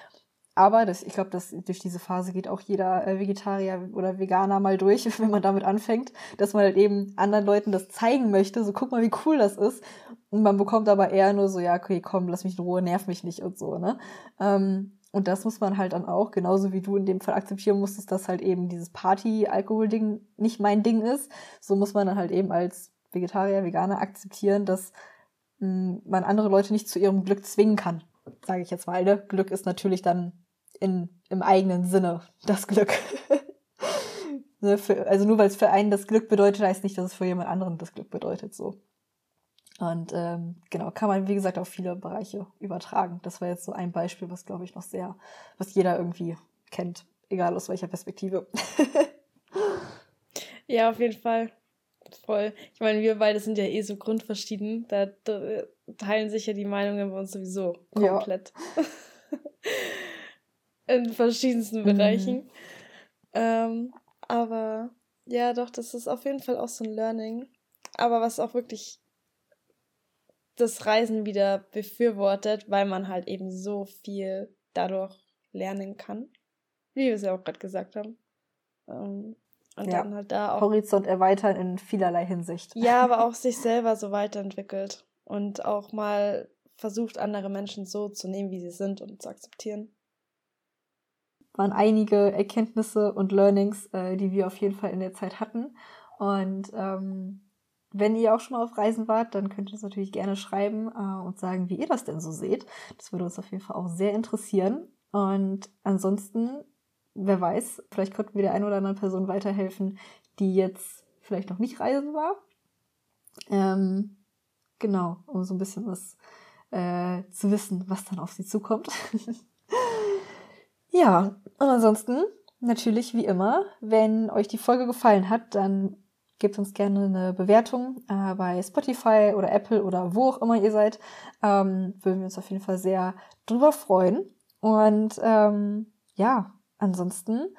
Aber das, ich glaube, dass durch diese Phase geht auch jeder äh, Vegetarier oder Veganer mal durch, wenn man damit anfängt, dass man halt eben anderen Leuten das zeigen möchte. So, guck mal, wie cool das ist. Und man bekommt aber eher nur so, ja, okay, komm, lass mich in Ruhe, nerv mich nicht und so, ne? Ähm, und das muss man halt dann auch, genauso wie du in dem Fall akzeptieren musstest, dass halt eben dieses Party-Alkohol-Ding nicht mein Ding ist. So muss man dann halt eben als Vegetarier, Veganer akzeptieren, dass hm, man andere Leute nicht zu ihrem Glück zwingen kann. Sage ich jetzt mal. Ne? Glück ist natürlich dann in, im eigenen Sinne das Glück. ne, für, also nur weil es für einen das Glück bedeutet, heißt nicht, dass es für jemand anderen das Glück bedeutet. So. Und ähm, genau, kann man, wie gesagt, auf viele Bereiche übertragen. Das war jetzt so ein Beispiel, was, glaube ich, noch sehr, was jeder irgendwie kennt, egal aus welcher Perspektive. ja, auf jeden Fall. Voll. Ich meine, wir beide sind ja eh so grundverschieden. Da, da teilen sich ja die Meinungen bei uns sowieso komplett. Ja. In verschiedensten mhm. Bereichen. Ähm, aber ja, doch, das ist auf jeden Fall auch so ein Learning. Aber was auch wirklich das Reisen wieder befürwortet, weil man halt eben so viel dadurch lernen kann. Wie wir es ja auch gerade gesagt haben. Ähm, und ja. dann halt da auch. Horizont erweitern in vielerlei Hinsicht. Ja, aber auch sich selber so weiterentwickelt. Und auch mal versucht, andere Menschen so zu nehmen, wie sie sind und zu akzeptieren. Waren einige Erkenntnisse und Learnings, äh, die wir auf jeden Fall in der Zeit hatten. Und ähm, wenn ihr auch schon mal auf Reisen wart, dann könnt ihr es natürlich gerne schreiben äh, und sagen, wie ihr das denn so seht. Das würde uns auf jeden Fall auch sehr interessieren. Und ansonsten, wer weiß, vielleicht konnten wir der einen oder anderen Person weiterhelfen, die jetzt vielleicht noch nicht reisen war. Ähm, genau, um so ein bisschen was äh, zu wissen, was dann auf sie zukommt. ja, und ansonsten natürlich wie immer, wenn euch die Folge gefallen hat, dann Gebt uns gerne eine Bewertung äh, bei Spotify oder Apple oder wo auch immer ihr seid. Ähm, würden wir uns auf jeden Fall sehr drüber freuen. Und ähm, ja, ansonsten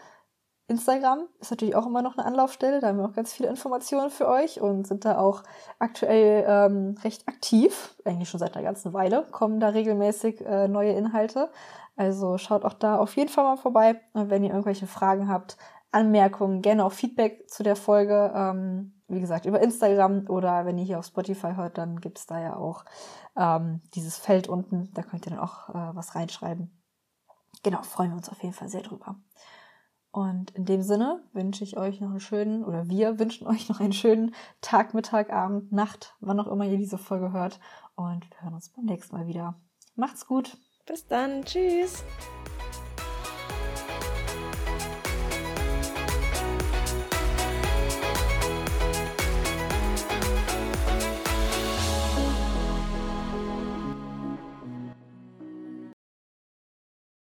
Instagram ist natürlich auch immer noch eine Anlaufstelle. Da haben wir auch ganz viele Informationen für euch und sind da auch aktuell ähm, recht aktiv. Eigentlich schon seit einer ganzen Weile kommen da regelmäßig äh, neue Inhalte. Also schaut auch da auf jeden Fall mal vorbei. Und wenn ihr irgendwelche Fragen habt, Anmerkungen, gerne auch Feedback zu der Folge. Ähm, wie gesagt, über Instagram oder wenn ihr hier auf Spotify hört, dann gibt es da ja auch ähm, dieses Feld unten. Da könnt ihr dann auch äh, was reinschreiben. Genau, freuen wir uns auf jeden Fall sehr drüber. Und in dem Sinne wünsche ich euch noch einen schönen, oder wir wünschen euch noch einen schönen Tag, Mittag, Abend, Nacht, wann auch immer ihr diese Folge hört. Und wir hören uns beim nächsten Mal wieder. Macht's gut. Bis dann. Tschüss.